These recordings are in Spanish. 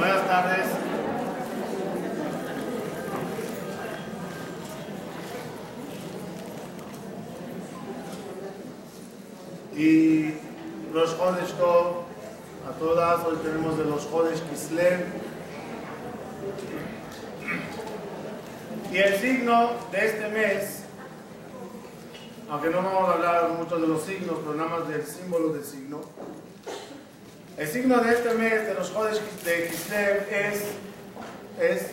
Buenas tardes. Y los Tov, a todas, hoy tenemos de los Jodesh Kislev. Y el signo de este mes, aunque no vamos a hablar mucho de los signos, pero nada más del símbolo del signo, el signo de este mes de los Jodesh de Kislev es, es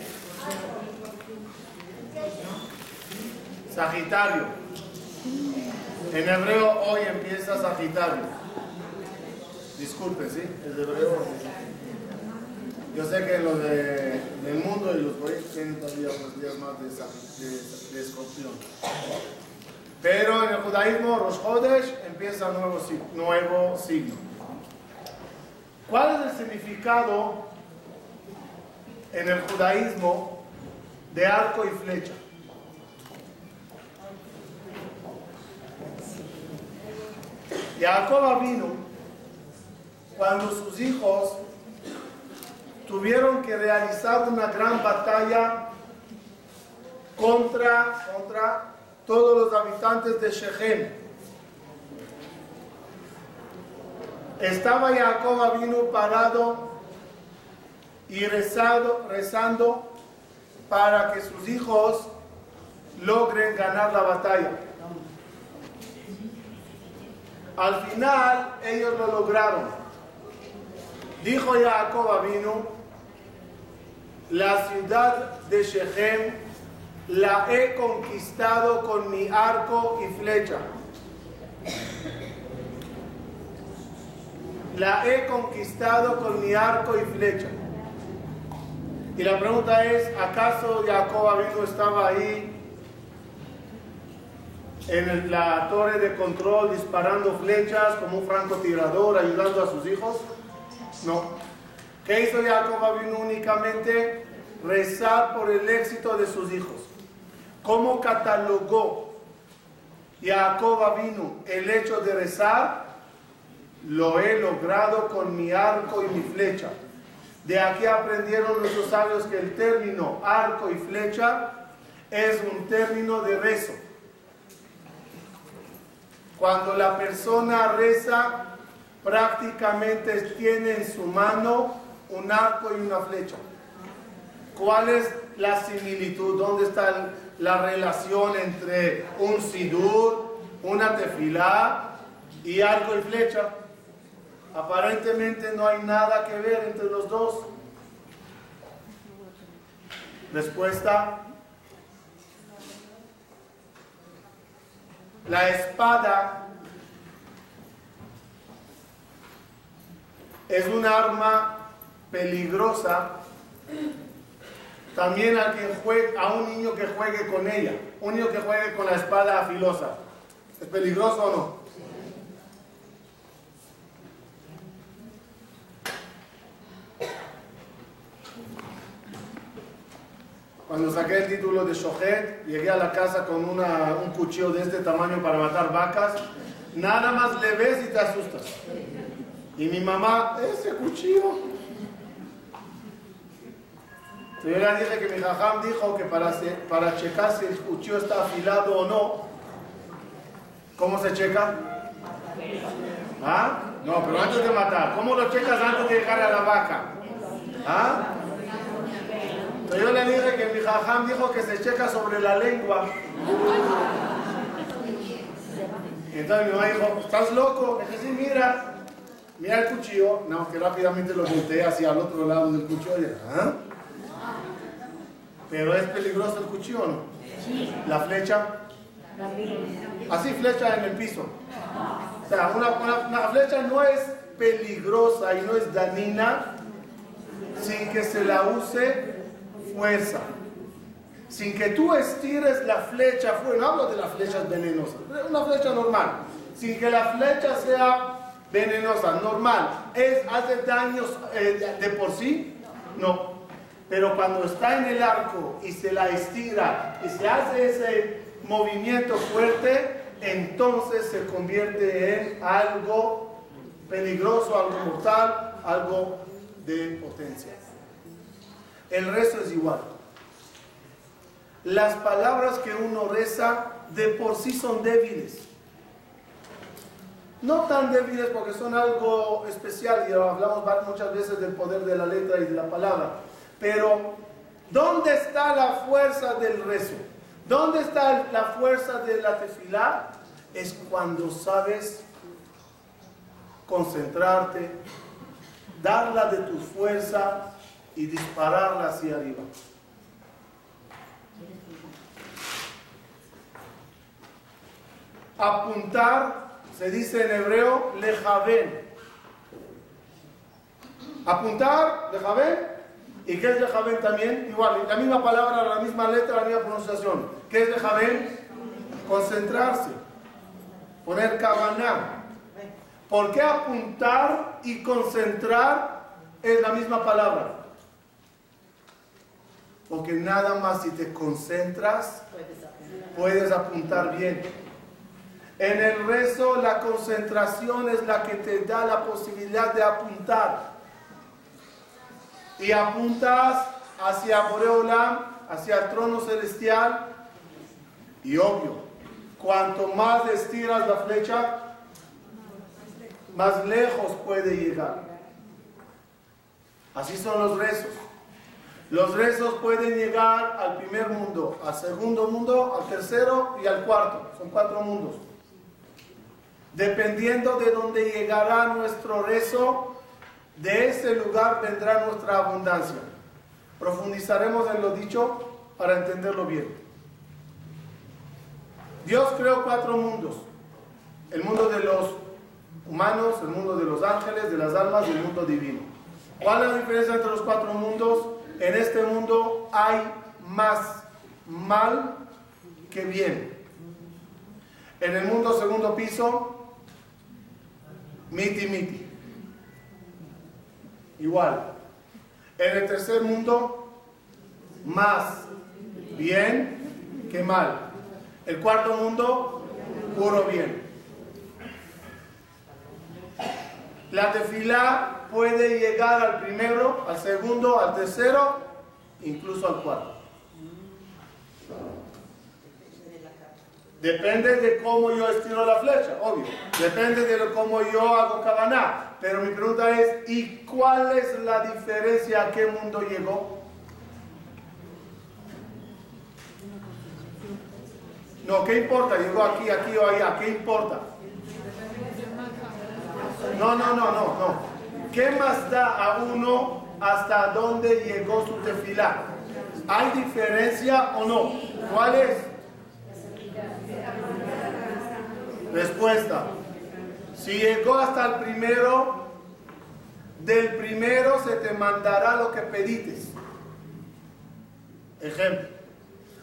Sagitario. En hebreo hoy empieza Sagitario. Disculpe, ¿sí? Es hebreo. Yo sé que los de, del mundo y los países tienen todavía unos días más de, de, de escorpión. Pero en el judaísmo, los Jodesh empieza nuevo, nuevo signo. ¿Cuál es el significado en el judaísmo de arco y flecha? Jacob vino cuando sus hijos tuvieron que realizar una gran batalla contra, contra todos los habitantes de Shechem. Estaba Jacob vino parado y rezado, rezando para que sus hijos logren ganar la batalla. Al final ellos lo lograron. Dijo Jacob vino, la ciudad de Shechem la he conquistado con mi arco y flecha. La he conquistado con mi arco y flecha. Y la pregunta es, ¿acaso Jacob vino estaba ahí en la torre de control disparando flechas como un francotirador ayudando a sus hijos? No. ¿Qué hizo Jacob vino únicamente? Rezar por el éxito de sus hijos. ¿Cómo catalogó Jacob vino el hecho de rezar? Lo he logrado con mi arco y mi flecha. De aquí aprendieron nuestros sabios que el término arco y flecha es un término de rezo. Cuando la persona reza, prácticamente tiene en su mano un arco y una flecha. ¿Cuál es la similitud? ¿Dónde está la relación entre un sidur, una tefilá y arco y flecha? Aparentemente no hay nada que ver entre los dos. Respuesta. La espada es un arma peligrosa también a, quien juegue, a un niño que juegue con ella, un niño que juegue con la espada afilosa. ¿Es peligroso o no? Cuando saqué el título de Shohet, llegué a la casa con un cuchillo de este tamaño para matar vacas. Nada más le ves y te asustas. Y mi mamá, ese cuchillo. Yo le dije que mi jajam dijo que para, para checar si el cuchillo está afilado o no, ¿cómo se checa? ¿Ah? No, pero antes de matar. ¿Cómo lo checas antes de llegar a la vaca? ¿Ah? Entonces yo le dije que mi jajam dijo que se checa sobre la lengua. Y entonces mi mamá dijo, ¿estás loco? Le dije, sí, mira. Mira el cuchillo. No, que rápidamente lo volteé hacia el otro lado del cuchillo. Y, ¿ah? Pero es peligroso el cuchillo, ¿no? La flecha. Así flecha en el piso. O sea, una, una- una flecha no es peligrosa y no es dañina sin que se la use fuerza. Sin que tú estires la flecha fuera. No hablo de las flechas venenosas. Una flecha normal. Sin que la flecha sea venenosa, normal. ¿Es, ¿Hace daños eh, de por sí? No. Pero cuando está en el arco y se la estira y se hace ese movimiento fuerte, entonces se convierte en algo peligroso, algo mortal, algo de potencia. El rezo es igual. Las palabras que uno reza de por sí son débiles. No tan débiles porque son algo especial y hablamos muchas veces del poder de la letra y de la palabra. Pero, ¿dónde está la fuerza del rezo? ¿Dónde está la fuerza de la tefilá? Es cuando sabes concentrarte, darla de tu fuerza y dispararla hacia arriba. Apuntar, se dice en hebreo, lejaven. Apuntar, lejaven. ¿Y qué es lejaven también? Igual, la misma palabra, la misma letra, la misma pronunciación. ¿Qué es lejaven? Concentrarse. Poner cabana. ¿Por qué apuntar y concentrar es la misma palabra? Porque nada más si te concentras, puedes apuntar bien. En el rezo, la concentración es la que te da la posibilidad de apuntar. Y apuntas hacia Boreolam, hacia el trono celestial. Y obvio, cuanto más estiras la flecha, más lejos puede llegar. Así son los rezos. Los rezos pueden llegar al primer mundo, al segundo mundo, al tercero y al cuarto. Son cuatro mundos. Dependiendo de dónde llegará nuestro rezo, de ese lugar vendrá nuestra abundancia. Profundizaremos en lo dicho para entenderlo bien. Dios creó cuatro mundos. El mundo de los humanos, el mundo de los ángeles, de las almas y el mundo divino. ¿Cuál es la diferencia entre los cuatro mundos? En este mundo hay más mal que bien. En el mundo segundo piso, miti miti. Igual. En el tercer mundo, más bien que mal. El cuarto mundo, puro bien. La tefilá puede llegar al primero, al segundo, al tercero, incluso al cuarto. Depende de cómo yo estiro la flecha, obvio. Depende de cómo yo hago cabaná. Pero mi pregunta es, ¿y cuál es la diferencia a qué mundo llegó? No, ¿qué importa? Llegó aquí, aquí o allá. ¿Qué importa? No, no, no, no, no. ¿Qué más da a uno hasta dónde llegó su tefilá? ¿Hay diferencia o no? ¿Cuál es? Respuesta. Si llegó hasta el primero, del primero se te mandará lo que pedites. Ejemplo.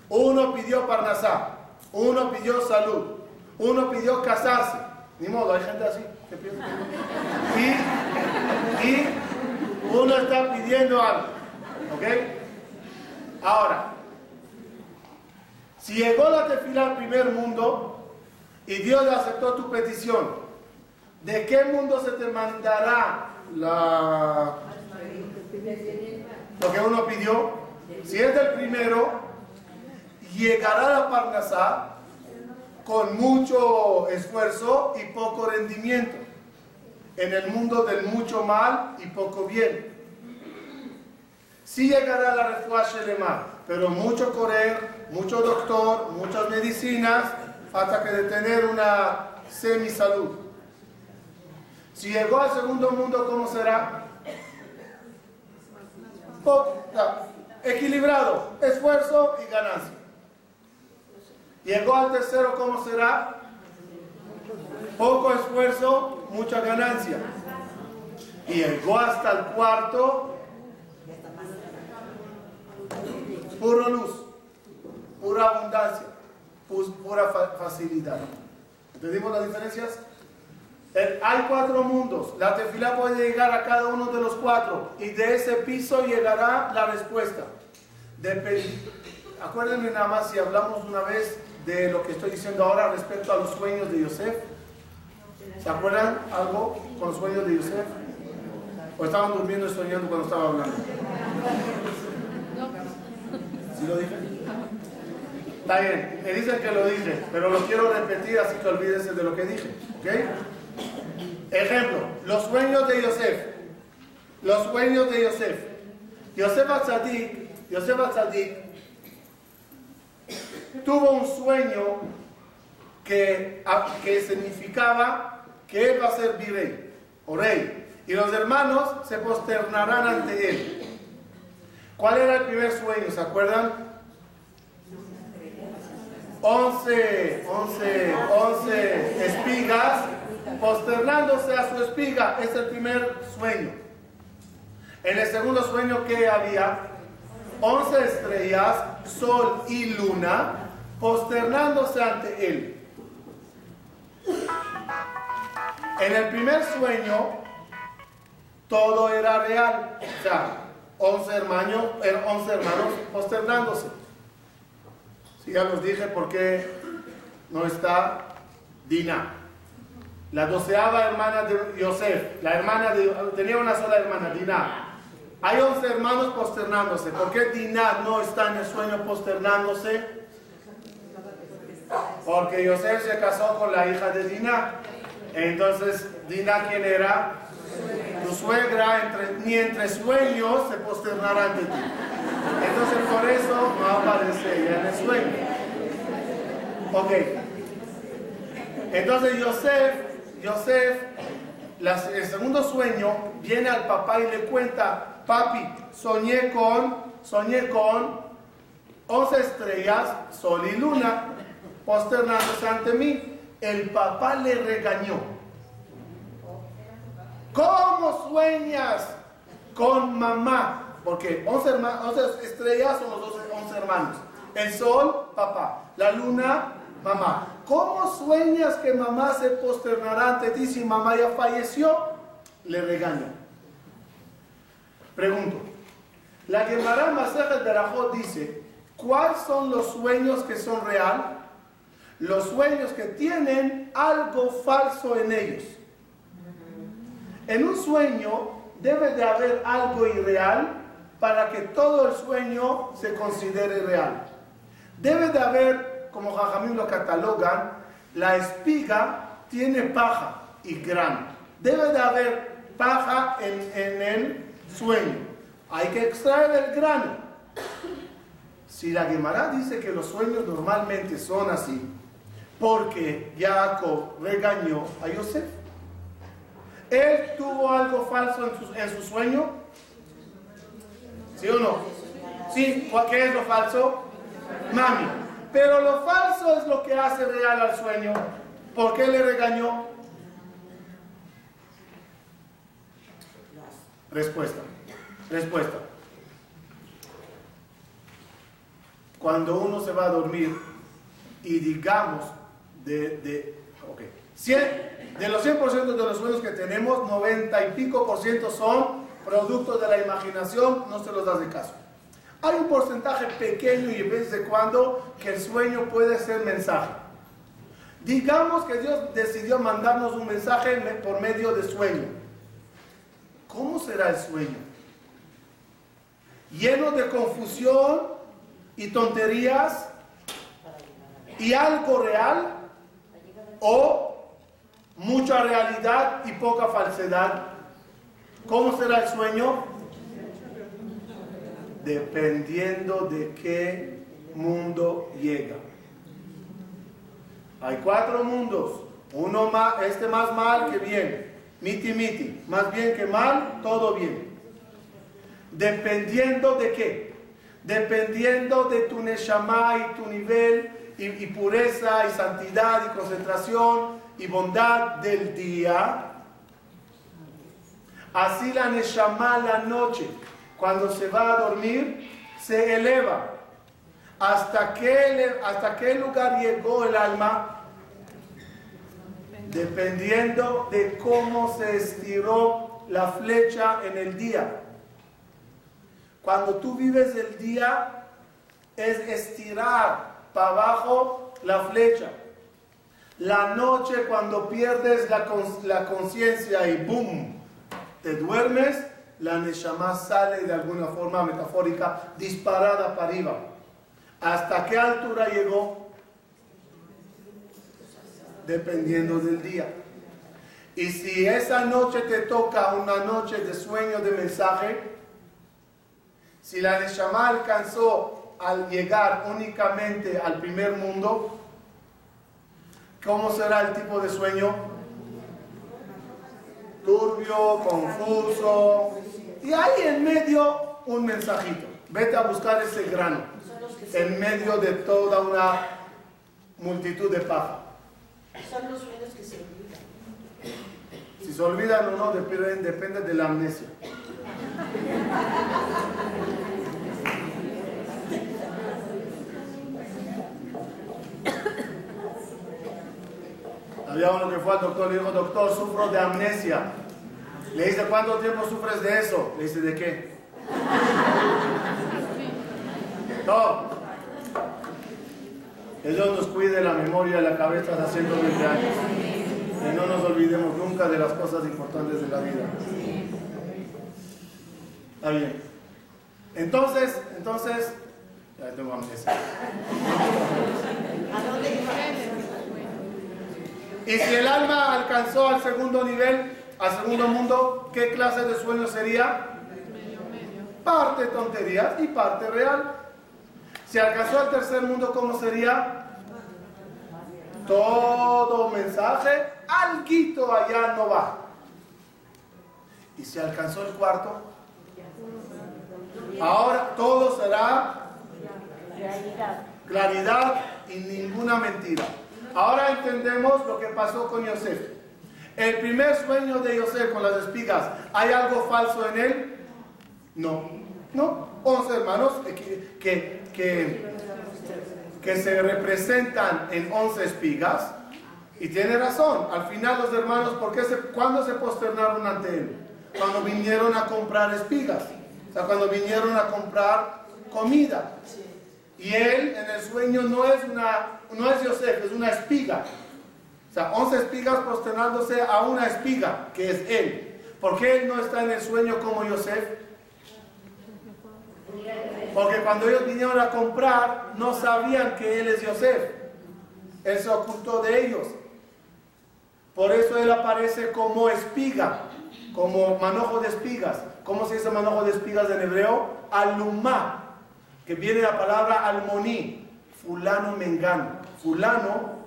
Uno pidió parnasá, uno pidió salud, uno pidió casarse. Ni modo, hay gente así. Y, uno está pidiendo algo. ¿Ok? Ahora, si llegó la tefila al primer mundo y Dios aceptó tu petición, ¿de qué mundo se te mandará la, lo que uno pidió? Si es del primero, llegará la Parnasá con mucho esfuerzo y poco rendimiento en el mundo del mucho mal y poco bien. Sí llegará la de mar, pero mucho correr, mucho doctor, muchas medicinas, hasta que de tener una semi-salud. Si llegó al segundo mundo, ¿cómo será? equilibrado, esfuerzo y ganancia. Llegó al tercero, ¿cómo será? Poco esfuerzo, mucha ganancia. Y llegó hasta el cuarto, pura luz, pura abundancia, pura facilidad. ¿Entendimos las diferencias? Hay cuatro mundos. La tefila puede llegar a cada uno de los cuatro. Y de ese piso llegará la respuesta. Acuérdenme nada más si hablamos una vez de lo que estoy diciendo ahora respecto a los sueños de Yosef. ¿Se acuerdan algo con los sueños de Yosef? ¿O estaban durmiendo y soñando cuando estaba hablando? ¿Sí lo dije? Está bien, me dicen que lo dije, pero lo quiero repetir así que olvídense de lo que dije. ¿Ok? Ejemplo, los sueños de Yosef. Los sueños de Yosef. Yosef Atzadik, Yosef Atzadik tuvo un sueño que, que significaba que él va a ser virrey o rey. Y los hermanos se posternarán ante él. ¿Cuál era el primer sueño? ¿Se acuerdan? 11, 11, 11 espigas, posternándose a su espiga. Es el primer sueño. En el segundo sueño que había 11 estrellas, sol y luna, posternándose ante él. En el primer sueño, todo era real. O sea, 11 hermanos, 11 hermanos posternándose. Si ya los dije por qué no está Dina. La doceava hermana de Yosef, la hermana de, tenía una sola hermana, Dina. Hay 11 hermanos posternándose. ¿Por qué Dina no está en el sueño posternándose? Porque Yosef se casó con la hija de Dina. Entonces, Dina, ¿quién era? Tu suegra, ni entre sueños se posternará ante ti. Entonces, por eso no aparece ella en el sueño. Ok. Entonces, Yosef, el segundo sueño, viene al papá y le cuenta, papi, soñé con, soñé con 11 estrellas, sol y luna posternándose ante mí. El papá le regañó. ¿Cómo sueñas con mamá? Porque 11, estrellas son los 11 hermanos. El sol, papá. La luna, mamá. ¿Cómo sueñas que mamá se posternará ante ti si mamá ya falleció? Le regañó. Pregunto. La Gemara Masejet Berajot dice, ¿cuáles son los sueños que son reales? Los sueños que tienen algo falso en ellos. En un sueño debe de haber algo irreal para que todo el sueño se considere real. Debe de haber, como Jajamín lo catalogan, la espiga tiene paja y grano. Debe de haber paja en, en el sueño. Hay que extraer el grano. Si la Gemara dice que los sueños normalmente son así, porque Jacob regañó a Yosef. ¿Él tuvo algo falso en su, sueño? ¿Sí o no? ¿Sí? ¿Qué es lo falso? Mami. Pero lo falso es lo que hace real al sueño. ¿Por qué le regañó? Respuesta. Respuesta. Cuando uno se va a dormir y digamos de, de, okay. 100, de los 100% de los sueños que tenemos, 90 y pico por ciento son productos de la imaginación, no se los das de caso. Hay un porcentaje pequeño y de vez en cuando que el sueño puede ser mensaje. Digamos que Dios decidió mandarnos un mensaje por medio de sueño. ¿Cómo será el sueño? Lleno de confusión y tonterías y algo real o mucha realidad y poca falsedad. ¿Cómo será el sueño? Dependiendo de qué mundo llega. Hay cuatro mundos. Uno más, este más mal que bien. Miti miti. Más bien que mal, todo bien. Dependiendo de qué? Dependiendo de tu neshama y tu nivel y, pureza y santidad y concentración y bondad del día, así la Neshama la noche, cuando se va a dormir, se eleva. ¿Hasta qué, ¿Hasta qué lugar llegó el alma? Dependiendo de cómo se estiró la flecha en el día. Cuando tú vives el día, es estirar para abajo la flecha. La noche cuando pierdes la, conciencia y boom, te duermes, la Neshama sale de alguna forma metafórica disparada para arriba. ¿Hasta qué altura llegó? Dependiendo del día. Y si esa noche te toca una noche de sueño de mensaje, si la Neshama alcanzó al llegar únicamente al primer mundo, ¿cómo será el tipo de sueño? Turbio, confuso. Y hay en medio un mensajito. Vete a buscar ese grano en medio de toda una multitud de paja. Son los sueños que se Si se olvidan o no, depende, depende de la amnesia. Había uno que fue al doctor y le dijo, doctor, sufro de amnesia. Le dice, ¿cuánto tiempo sufres de eso? Le dice, ¿de qué? No. Dios nos cuide la memoria y la cabeza de 120 años. Que no nos olvidemos nunca de las cosas importantes de la vida. Está bien. Entonces, entonces, ya tengo amnesia. ¿A dónde? Y si el alma alcanzó al segundo nivel, al segundo mundo, ¿qué clase de sueño sería? Parte tonterías y parte real. Si alcanzó al tercer mundo, ¿cómo sería? Todo mensaje, alguito allá no va. Y si alcanzó el cuarto, ahora todo será claridad y ninguna mentira. Ahora entendemos lo que pasó con Yosef. El primer sueño de Yosef con las espigas, ¿hay algo falso en él? No, no. Once hermanos que, que, que, se representan en once espigas. Y tiene razón, al final los hermanos, ¿por qué se, ¿cuándo se posternaron ante él? Cuando vinieron a comprar espigas, o sea, cuando vinieron a comprar comida. Y él en el sueño no es una, no es Yosef, es una espiga. O sea, 11 espigas posternándose a una espiga, que es él. ¿Por qué él no está en el sueño como Yosef? Porque cuando ellos vinieron a comprar, no sabían que él es Yosef. Él se ocultó de ellos. Por eso él aparece como espiga, como manojo de espigas. ¿Cómo se dice manojo de espigas en hebreo? Alumá que viene la palabra almoní, fulano mengano. Fulano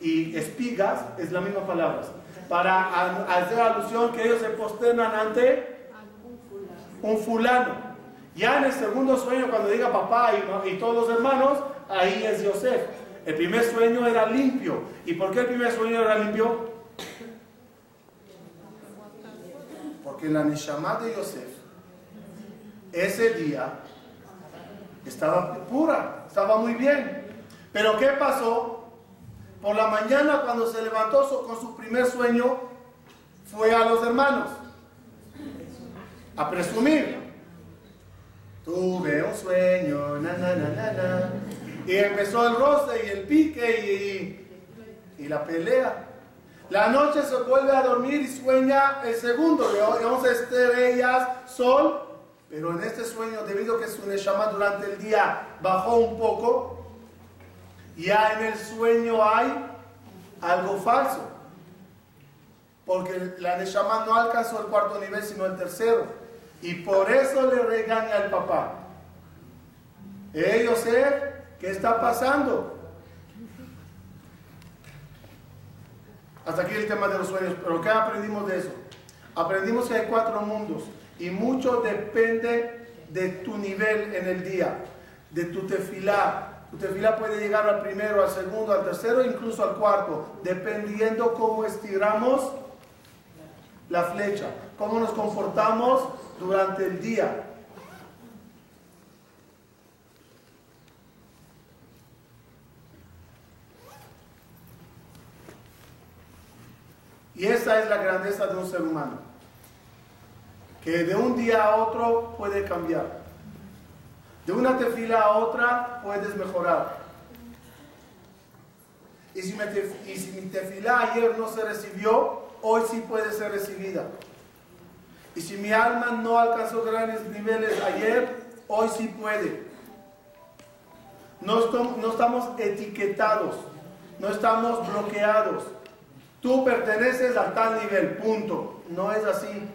y espigas es la misma palabra. Para hacer alusión que ellos se posternan ante un fulano. Ya en el segundo sueño, cuando diga papá y, y todos los hermanos, ahí es Yosef. El primer sueño era limpio. ¿Y por qué el primer sueño era limpio? Porque la Neshama de Yosef, ese día, estaba pura, estaba muy bien. Pero ¿qué pasó? Por la mañana cuando se levantó con su primer sueño, fue a los hermanos a presumir. Tuve un sueño. Y empezó el roce y el pique y, y la pelea. La noche se vuelve a dormir y sueña el segundo 11 estrellas, sol, pero en este sueño, debido a que su Neshama durante el día bajó un poco, ya en el sueño hay algo falso. Porque la Neshama no alcanzó el cuarto nivel, sino el tercero. Y por eso le regaña al papá. Eh, Yosef, ¿qué está pasando? Hasta aquí el tema de los sueños. Pero ¿qué aprendimos de eso? Aprendimos que hay cuatro mundos y mucho depende de tu nivel en el día, de tu tefilá. Tu tefilá puede llegar al primero, al segundo, al tercero, incluso al cuarto, dependiendo cómo estiramos la flecha, cómo nos comportamos durante el día. Y esa es la grandeza de un ser humano, que de un día a otro puede cambiar. De una tefila a otra puedes mejorar. Y si, mi tefila ayer no se recibió, hoy sí puede ser recibida. Y si mi alma no alcanzó grandes niveles ayer, hoy sí puede. No estamos etiquetados, no estamos bloqueados. Tú perteneces a tal nivel, punto. No es así.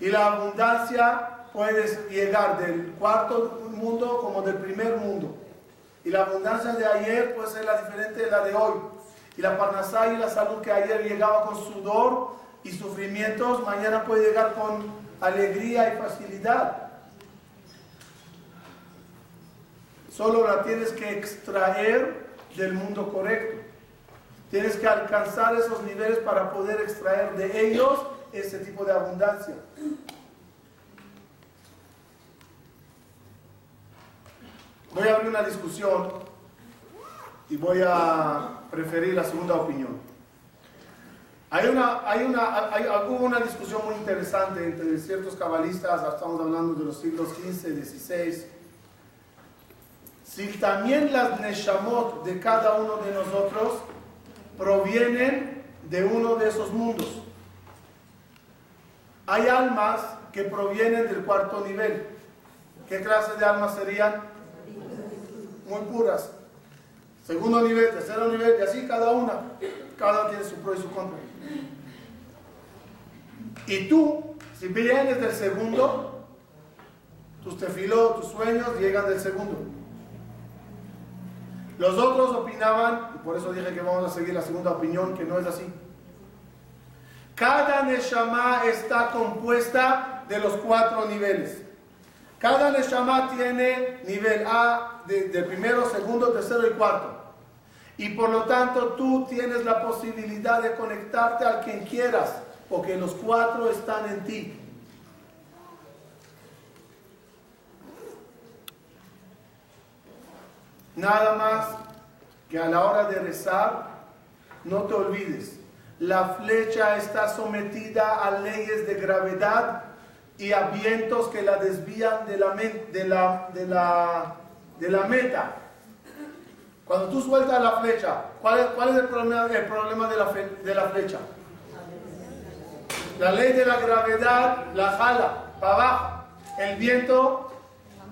Y la abundancia puedes llegar del cuarto mundo como del primer mundo. Y la abundancia de ayer puede ser la diferente de la de hoy. Y la parnasá y la salud que ayer llegaba con sudor y sufrimientos, mañana puede llegar con alegría y facilidad. Solo la tienes que extraer del mundo correcto. Tienes que alcanzar esos niveles para poder extraer de ellos ese tipo de abundancia. Voy a abrir una discusión y voy a preferir la segunda opinión. Hay una, hay una, hay, hubo una discusión muy interesante entre ciertos cabalistas, estamos hablando de los siglos XV, XVI, si también las neshamot de cada uno de nosotros provienen de uno de esos mundos. Hay almas que provienen del cuarto nivel. ¿Qué clase de almas serían? Muy puras. Segundo nivel, tercero nivel, y así cada una. Cada uno tiene su pro y su contra. Y tú, si vienes del segundo, tus tefiló, tus sueños llegan del segundo. Los otros opinaban, y por eso dije que vamos a seguir la segunda opinión, que no es así. Cada Neshama está compuesta de los cuatro niveles. Cada Neshama tiene nivel A de, primero, segundo, tercero y cuarto. Y por lo tanto tú tienes la posibilidad de conectarte al quien quieras, porque los cuatro están en ti. Nada más que a la hora de rezar, no te olvides, la flecha está sometida a leyes de gravedad y a vientos que la desvían de la, de la, de la, de la meta. Cuando tú sueltas la flecha, ¿cuál es, cuál es el, problema, el problema de la, de la flecha? La ley de la gravedad la jala para abajo. El viento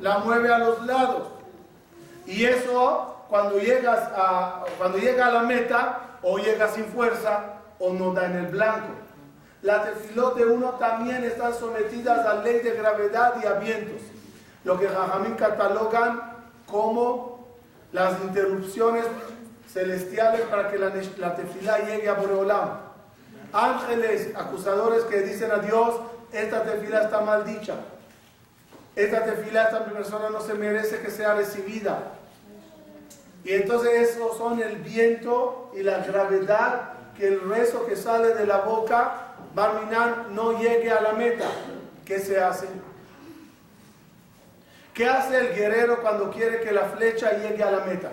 la mueve a los lados. Y eso, cuando llegas a, cuando llega a la meta, o llega sin fuerza, o no da en el blanco. Las tefilot de uno también están sometidas a ley de gravedad y a vientos, lo que Jajamín catalogan como las interrupciones celestiales para que la, la llegue a Boreolam. Ángeles acusadores que dicen a Dios, esta tefilá está maldicha. Esta tefilá, esta persona no se merece que sea recibida. Y entonces esos son el viento y la gravedad que el rezo que sale de la boca, Barminan, no llegue a la meta. ¿Qué se hace? ¿Qué hace el guerrero cuando quiere que la flecha llegue a la meta?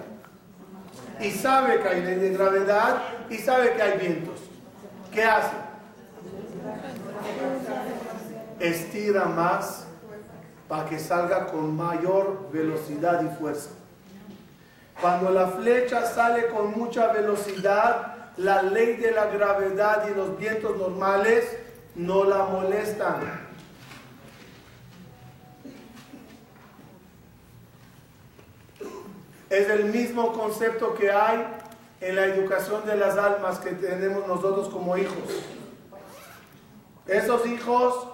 Y sabe que hay ley de gravedad y sabe que hay vientos. ¿Qué hace? Estira más para que salga con mayor velocidad y fuerza. Cuando la flecha sale con mucha velocidad, la ley de la gravedad y los vientos normales no la molestan. Es el mismo concepto que hay en la educación de las almas que tenemos nosotros como hijos. Esos hijos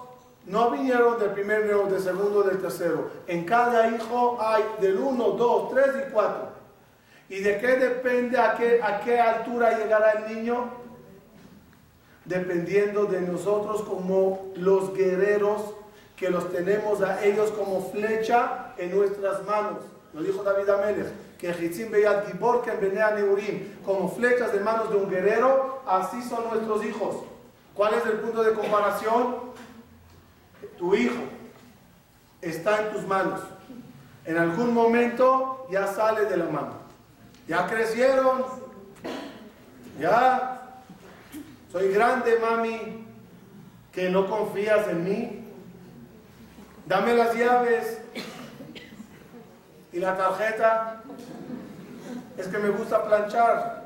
no vinieron del primer nivel, del segundo, del tercero. En cada hijo hay del 1, 2, 3 y 4. ¿Y de qué depende a qué, a qué altura llegará el niño? Dependiendo de nosotros como los guerreros que los tenemos a ellos como flecha en nuestras manos. Lo dijo David Amelech, que Hitzim Beyat Gibor, que Neurim, como flechas de manos de un guerrero, así son nuestros hijos. ¿Cuál es el punto de comparación? Tu hijo está en tus manos. En algún momento ya sale de la mano. Ya crecieron. Ya. Soy grande, mami. Que no confías en mí. Dame las llaves. Y la tarjeta. Es que me gusta planchar.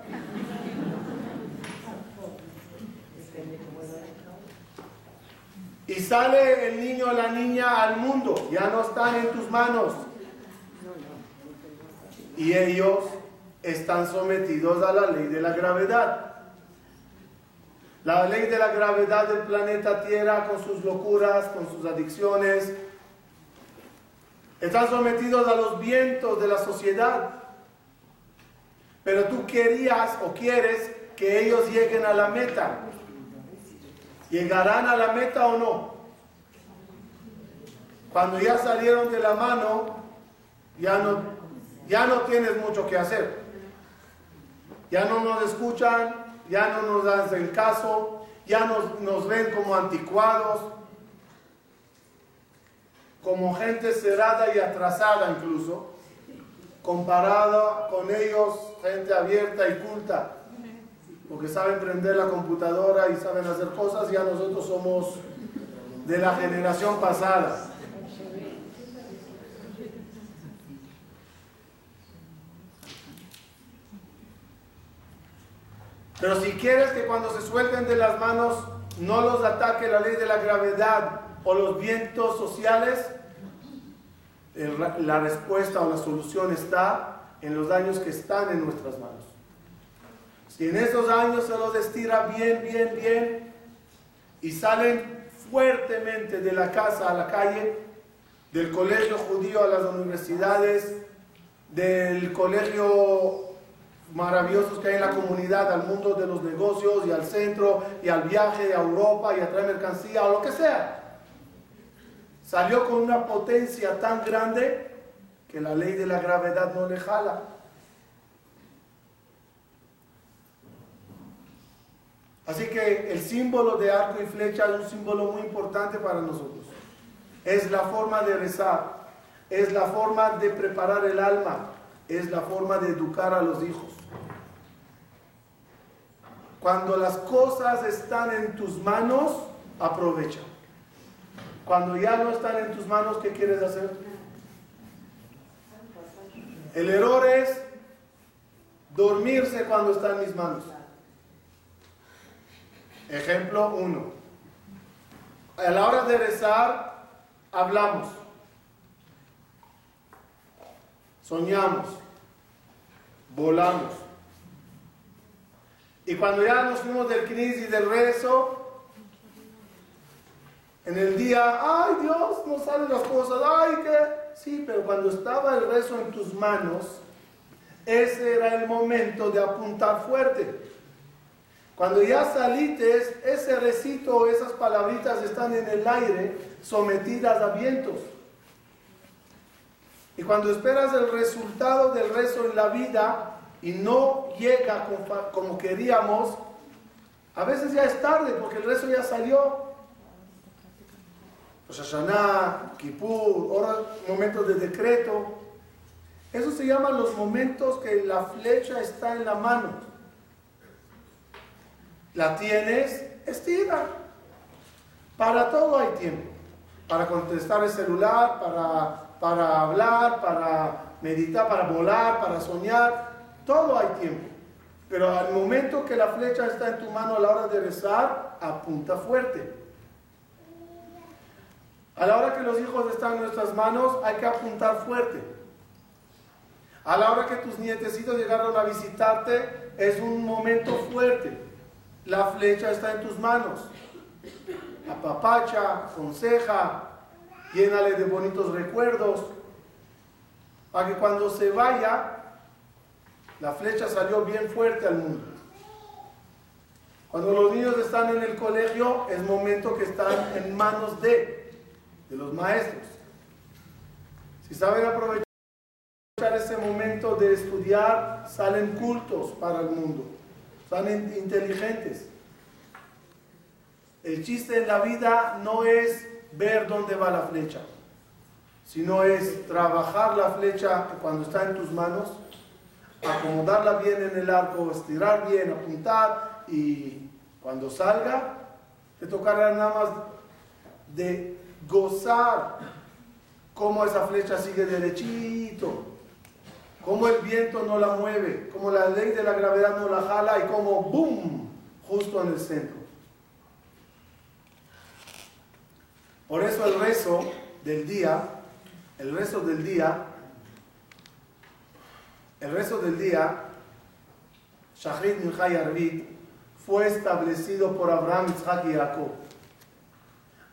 Y sale el niño o la niña al mundo, ya no están en tus manos. Y ellos están sometidos a la ley de la gravedad. La ley de la gravedad del planeta Tierra con sus locuras, con sus adicciones. Están sometidos a los vientos de la sociedad. Pero tú querías o quieres que ellos lleguen a la meta. ¿Llegarán a la meta o no? Cuando ya salieron de la mano, ya no, ya no tienes mucho que hacer. Ya no nos escuchan, ya no nos hacen caso, ya nos, nos ven como anticuados, como gente cerrada y atrasada incluso, comparada con ellos, gente abierta y culta porque saben prender la computadora y saben hacer cosas, ya nosotros somos de la generación pasada. Pero si quieres que cuando se suelten de las manos no los ataque la ley de la gravedad o los vientos sociales, la respuesta o la solución está en los daños que están en nuestras manos. Si en esos años se los estira bien, bien, bien y salen fuertemente de la casa a la calle, del colegio judío a las universidades, del colegio maravilloso que hay en la comunidad, al mundo de los negocios y al centro y al viaje a Europa y a traer mercancía o lo que sea. Salió con una potencia tan grande que la ley de la gravedad no le jala. Así que el símbolo de arco y flecha es un símbolo muy importante para nosotros. Es la forma de rezar, es la forma de preparar el alma, es la forma de educar a los hijos. Cuando las cosas están en tus manos, aprovecha. Cuando ya no están en tus manos, ¿qué quieres hacer? El error es dormirse cuando está en mis manos. Ejemplo 1. A la hora de rezar, hablamos, soñamos, volamos. Y cuando ya nos fuimos del crisis del rezo, en el día, ay Dios, no salen las cosas, ay que... Sí, pero cuando estaba el rezo en tus manos, ese era el momento de apuntar fuerte. Cuando ya salites, ese recito, esas palabritas están en el aire, sometidas a vientos. Y cuando esperas el resultado del rezo en la vida y no llega como queríamos, a veces ya es tarde porque el rezo ya salió. Rosh Hashanah, Kippur, momentos de decreto. Eso se llaman los momentos que la flecha está en la mano la tienes, estira. Para todo hay tiempo. Para contestar el celular, para, para hablar, para meditar, para volar, para soñar. Todo hay tiempo. Pero al momento que la flecha está en tu mano a la hora de rezar, apunta fuerte. A la hora que los hijos están en nuestras manos, hay que apuntar fuerte. A la hora que tus nietecitos llegaron a visitarte, es un momento fuerte la flecha está en tus manos. Apapacha, aconseja, llénale de bonitos recuerdos, para que cuando se vaya, la flecha salió bien fuerte al mundo. Cuando los niños están en el colegio, es momento que están en manos de, de los maestros. Si saben aprovechar ese momento de estudiar, salen cultos para el mundo son inteligentes. El chiste en la vida no es ver dónde va la flecha, sino es trabajar la flecha cuando está en tus manos, acomodarla bien en el arco, estirar bien, apuntar y cuando salga, te tocará nada más de gozar cómo esa flecha sigue derechito cómo el viento no la mueve, cómo la ley de la gravedad no la jala y cómo ¡boom! justo en el centro. Por eso el rezo del día, el rezo del día, el rezo del día, Shahrid Minchai Arvit, fue establecido por Abraham, Isaac y Jacob.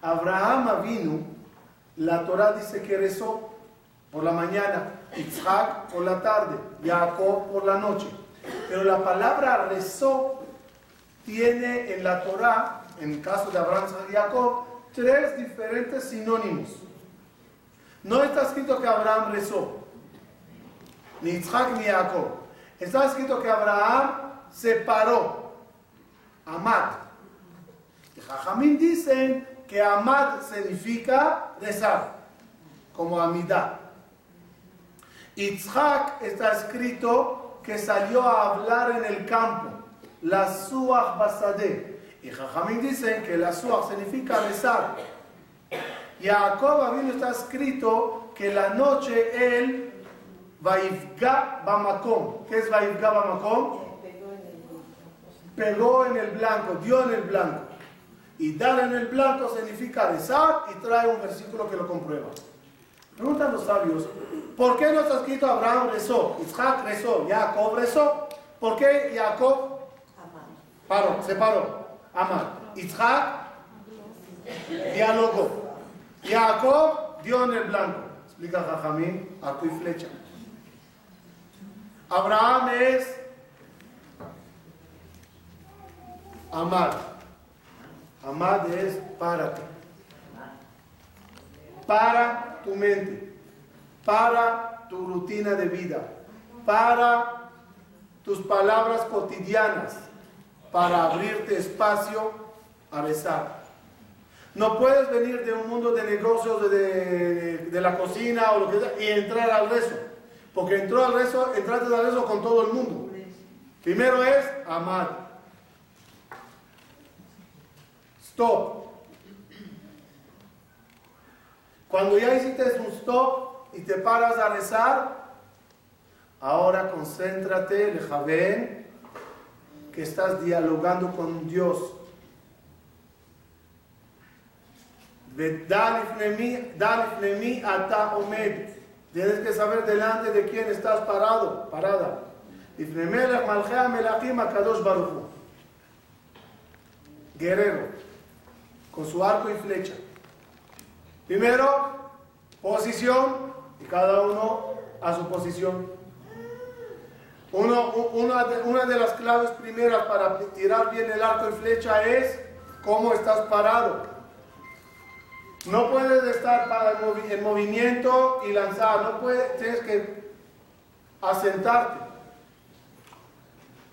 Abraham vino, la Torah dice que rezó por la mañana, Isaac por la tarde, Jacob por la noche. Pero la palabra rezó tiene en la Torah, en el caso de Abraham, Isaac y Jacob, tres diferentes sinónimos. No está escrito que Abraham rezó, ni Isaac ni Jacob. Está escrito que Abraham se paró, Amad. Y Jajamín dicen que Amad significa rezar, como Amidad. Itzhak está escrito que salió a hablar en el campo, la Suach Basadeh. Y Jajamín dicen que la Suach significa rezar. A Jacob está escrito que la noche él Vaivga Bamakom. ¿Qué es Vaivga Bamakom? Pegó en el blanco, dio en el blanco. Y dar en el blanco significa rezar y trae un versículo que lo comprueba. Preguntan los sabios, ¿por qué no está escrito Abraham rezó, Isaac rezó, Jacob rezó? ¿Por qué Jacob paró, se paró? Amar. Isaac dialogó. Jacob dio en el blanco. Explica Jajamín, arco y flecha. Abraham es amar. Amar es párate. Para tu mente, para tu rutina de vida, para tus palabras cotidianas, para abrirte espacio a besar. No puedes venir de un mundo de negocios, de, de, la cocina o lo que sea, y entrar al rezo. Porque entró al rezo, entraste al rezo con todo el mundo. Primero es amar. Stop. Cuando ya hiciste un stop y te paras a rezar, ahora concéntrate, ven que estás dialogando con Dios. ata omed. Tienes que saber delante de quién estás parado, parada. Guerrero, con su arco y flecha. Primero, posición, y cada uno a su posición. Una de las claves primeras para tirar bien el arco y flecha es cómo estás parado. No puedes estar para en movimiento y lanzar, no puedes, tienes que asentarte.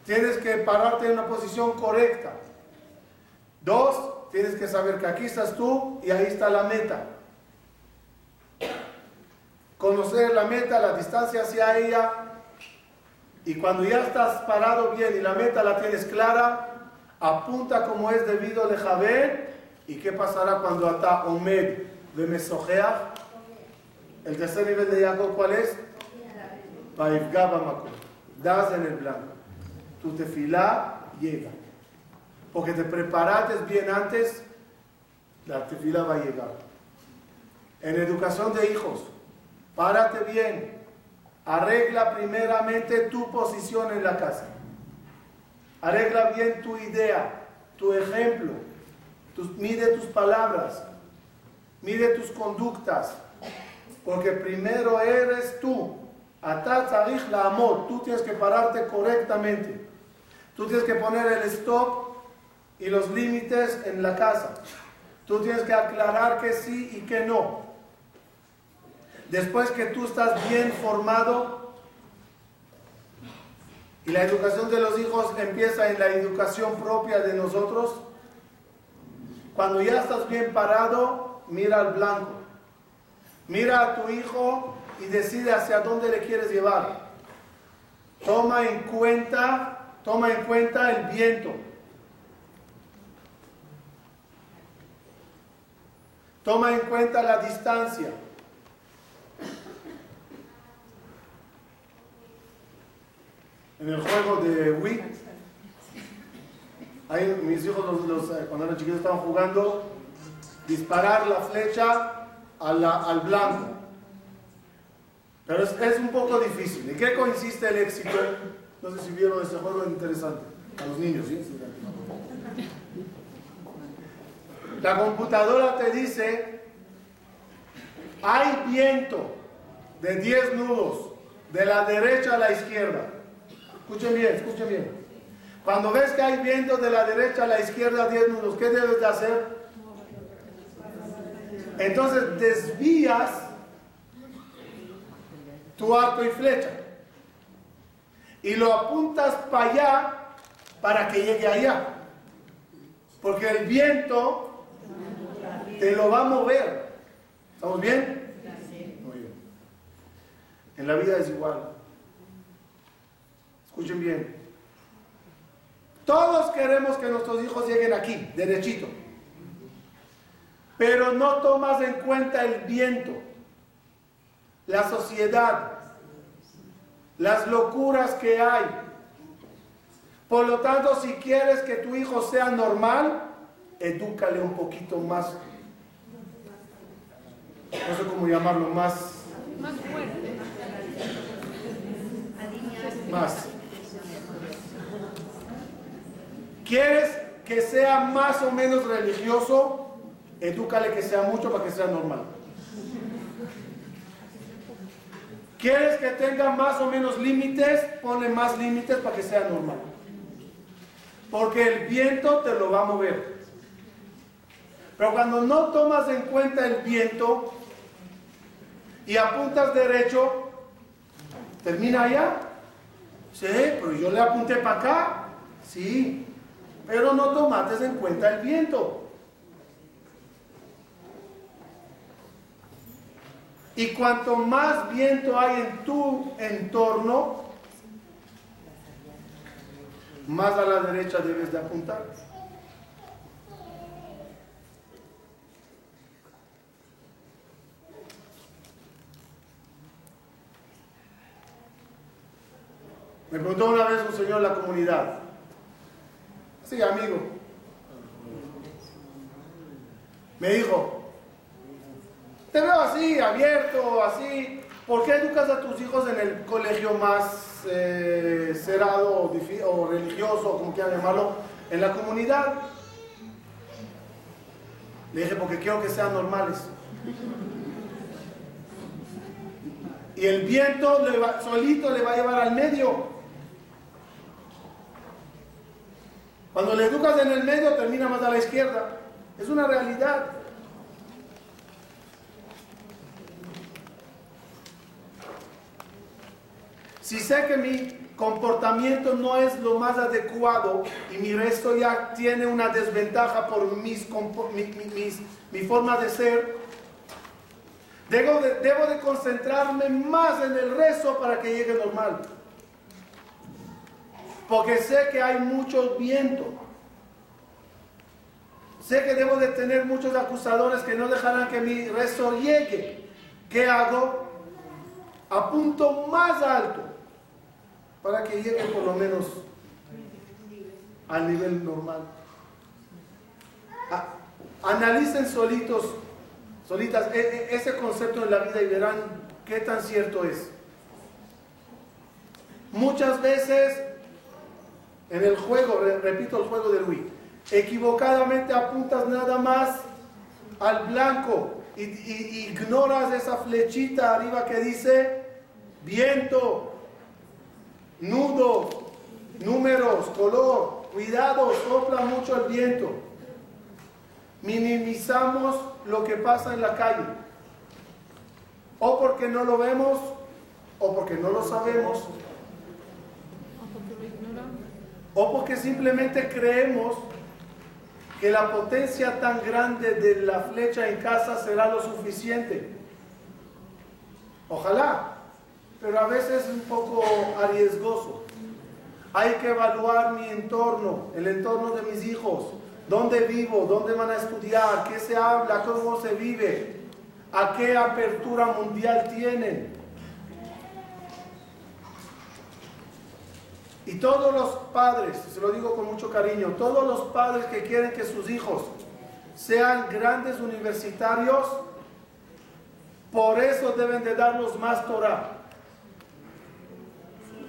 Tienes que pararte en una posición correcta. Dos, tienes que saber que aquí estás tú y ahí está la meta. Conocer la meta, la distancia hacia ella. Y cuando ya estás parado bien y la meta la tienes clara, apunta como es debido de Javer ¿Y qué pasará cuando ata Omed de Mesojea? El tercer nivel de Jacob, ¿cuál es? Das en el blanco. Tu tefilá llega. Porque te preparaste bien antes, la tefilá va a llegar. En educación de hijos, párate bien. Arregla primeramente tu posición en la casa. Arregla bien tu idea, tu ejemplo mide tus palabras, mide tus conductas, porque primero eres tú. la amor, tú tienes que pararte correctamente. Tú tienes que poner el stop y los límites en la casa. Tú tienes que aclarar que sí y que no. Después que tú estás bien formado, y la educación de los hijos empieza en la educación propia de nosotros, cuando ya estás bien parado, mira al blanco. Mira a tu hijo y decide hacia dónde le quieres llevar. Toma en cuenta, toma en cuenta el viento. Toma en cuenta la distancia. En el juego de Wii mis hijos los, eh, cuando eran chiquitos estaban jugando disparar la flecha al blanco. Pero es, un poco difícil. ¿En qué consiste el éxito? No sé si vieron ese juego interesante. A los niños, ¿sí? La computadora te dice, hay viento de 10 nudos, de la derecha a la izquierda. Escuchen bien, escuchen bien. Cuando ves que hay viento de la derecha a la izquierda 10 nudos, ¿qué debes de hacer? Entonces desvías tu arco y flecha y lo apuntas para allá para que llegue allá. Porque el viento te lo va a mover. ¿Estamos bien? Muy bien. En la vida es igual. Escuchen bien. Todos queremos que nuestros hijos lleguen aquí, derechito pero no tomas en cuenta el viento, la sociedad, las locuras que hay. Por lo tanto, si quieres que tu hijo sea normal, edúcale un poquito más, no sé cómo llamarlo, más... Más fuerte. Más. ¿Quieres que sea más o menos religioso? Edúcale que sea mucho para que sea normal. ¿Quieres que tenga más o menos límites? Ponle más límites para que sea normal. Porque el viento te lo va a mover. Pero cuando no tomas en cuenta el viento y apuntas derecho, termina allá. Sí, pero yo le apunté para acá. Sí, pero no tomaste en cuenta el viento. Y cuanto más viento hay en tu entorno, más a la derecha debes de apuntar. Me preguntó una vez un señor en la comunidad. Sí, amigo. Me dijo, te veo así, abierto, así. ¿Por qué educas a tus hijos en el colegio más eh, cerrado o, religioso, como quieran llamarlo, en la comunidad? Le dije, porque quiero que sean normales. Y el viento solito le va a llevar al medio. Cuando le educas en el medio, termina más a la izquierda. Es una realidad. Si sé que mi comportamiento no es lo más adecuado y mi resto ya tiene una desventaja por mis, mi, forma de ser, debo de, debo de concentrarme más en el resto para que llegue normal. Porque sé que hay mucho viento. Sé que debo de tener muchos acusadores que no dejarán que mi resto llegue. ¿Qué hago? Apunto más alto para que llegue por lo menos al nivel normal. analicen solitos, solitas, e, e, ese concepto de la vida y verán qué tan cierto es. Muchas veces en el juego, repito el juego de Luis, equivocadamente apuntas nada más al blanco y, ignoras esa flechita arriba que dice viento, nudos, números, color, cuidado, sopla mucho el viento. Minimizamos lo que pasa en la calle. O porque no lo vemos, o porque no lo sabemos, o porque simplemente creemos que la potencia tan grande de la flecha en casa será lo suficiente. Ojalá, pero a veces es un poco arriesgoso. Hay que evaluar mi entorno, el entorno de mis hijos, dónde vivo, dónde van a estudiar, qué se habla, cómo se vive, a qué apertura mundial tienen. Y todos los padres, se lo digo con mucho cariño, todos los padres que quieren que sus hijos sean grandes universitarios, por eso deben de darlos más Torah.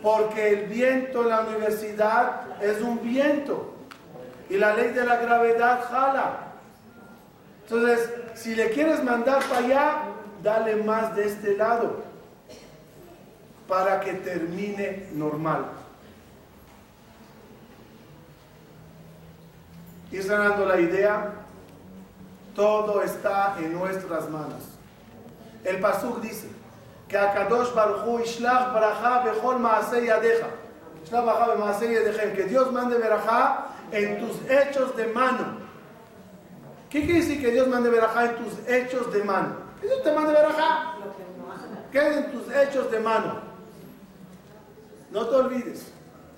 Porque el viento en la universidad es un viento. Y la ley de la gravedad jala. Entonces, si le quieres mandar para allá, dale más de este lado. Para que termine normal. Y sanando la idea, todo está en nuestras manos. El Pasuk dice que Akadosh Baruchu Ishlach Baraja Bechol Maasei Yadeja. Ishlach Baraja Maasei Yadeja. Que Dios mande Baraja en tus hechos de mano. ¿Qué quiere decir que Dios mande Baraja en tus hechos de mano? ¿Qué Dios te mande Baraja? ¿Qué es en tus hechos de mano? No te olvides.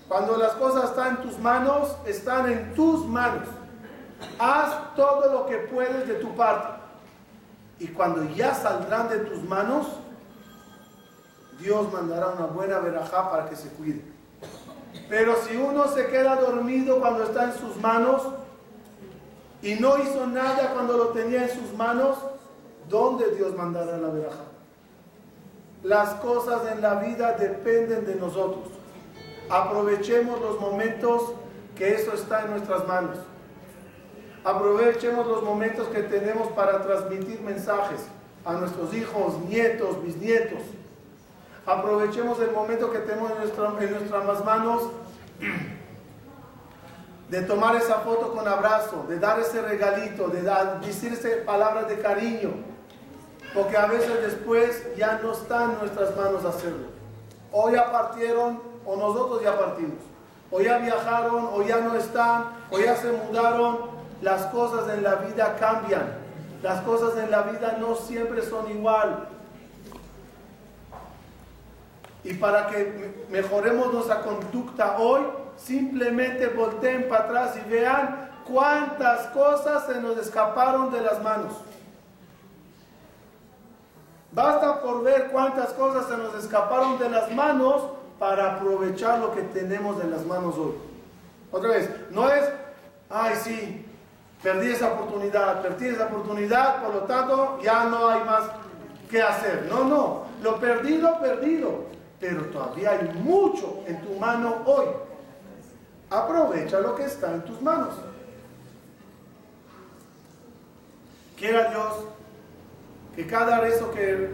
Cuando las cosas están en tus manos, están en tus manos. Haz todo lo que puedes de tu parte. Y cuando ya saldrán de tus manos, Dios mandará una buena verajá para que se cuide. Pero si uno se queda dormido cuando está en sus manos y no hizo nada cuando lo tenía en sus manos, ¿dónde Dios mandará la verajá? Las cosas en la vida dependen de nosotros. Aprovechemos los momentos que eso está en nuestras manos. Aprovechemos los momentos que tenemos para transmitir mensajes a nuestros hijos, nietos, bisnietos. Aprovechemos el momento que tenemos en, nuestras manos de tomar esa foto con abrazo, de dar ese regalito, de decirse palabras de cariño, porque a veces después ya no está en nuestras manos hacerlo. O ya partieron o nosotros ya partimos. O ya viajaron o ya no están o ya se mudaron las cosas en la vida cambian. Las cosas en la vida no siempre son igual. Y para que mejoremos nuestra conducta hoy, simplemente volteen para atrás y vean cuántas cosas se nos escaparon de las manos. Basta por ver cuántas cosas se nos escaparon de las manos para aprovechar lo que tenemos en las manos hoy. Otra vez, no es, ay sí, Perdí esa oportunidad, perdí esa oportunidad, por lo tanto ya no hay más que hacer. No, no, lo perdido, perdido. Pero todavía hay mucho en tu mano hoy. Aprovecha lo que está en tus manos. Quiera Dios que cada rezo que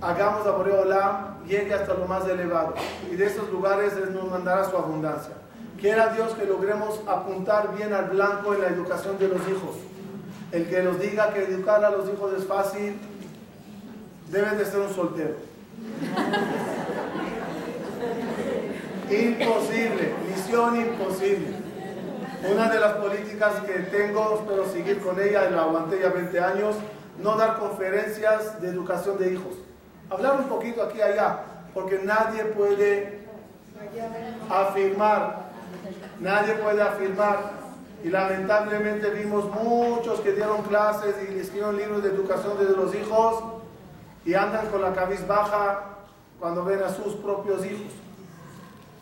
hagamos a Boreolam llegue hasta lo más elevado. Y de esos lugares Él nos mandará su abundancia. Quiera Dios que logremos apuntar bien al blanco en la educación de los hijos. El que nos diga que educar a los hijos es fácil, debe de ser un soltero. Imposible, misión imposible. Una de las políticas que tengo, espero seguir con ella, la aguanté ya 20 años, no dar conferencias de educación de hijos. Hablar un poquito aquí y allá, porque nadie puede afirmar nadie puede afirmar. Y lamentablemente vimos muchos que dieron clases y escribieron libros de educación de los hijos y andan con la cabeza baja cuando ven a sus propios hijos.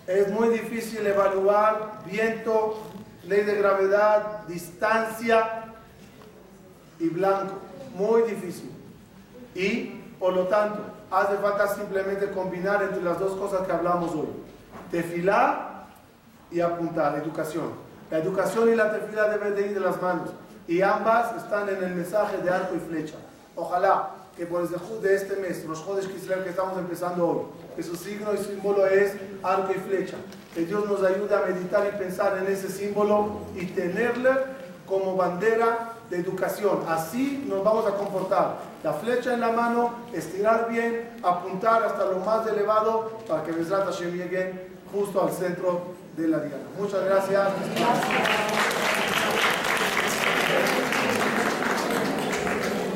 Es muy difícil evaluar viento, ley de gravedad, distancia y blanco. Muy difícil. Y por lo tanto, hace falta simplemente combinar entre las dos cosas que hablamos hoy. Tefilar y apuntar, educación. La educación y la tefila deben de ir de las manos. Y ambas están en el mensaje de arco y flecha. Ojalá que por el de este mes, los Jodes que estamos empezando hoy, que su signo y símbolo es arco y flecha. Que Dios nos ayude a meditar y pensar en ese símbolo y tenerle como bandera de educación. Así nos vamos a comportar. La flecha en la mano, estirar bien, apuntar hasta lo más elevado para que Besrat Hashem llegue justo al centro de la diana. Muchas gracias.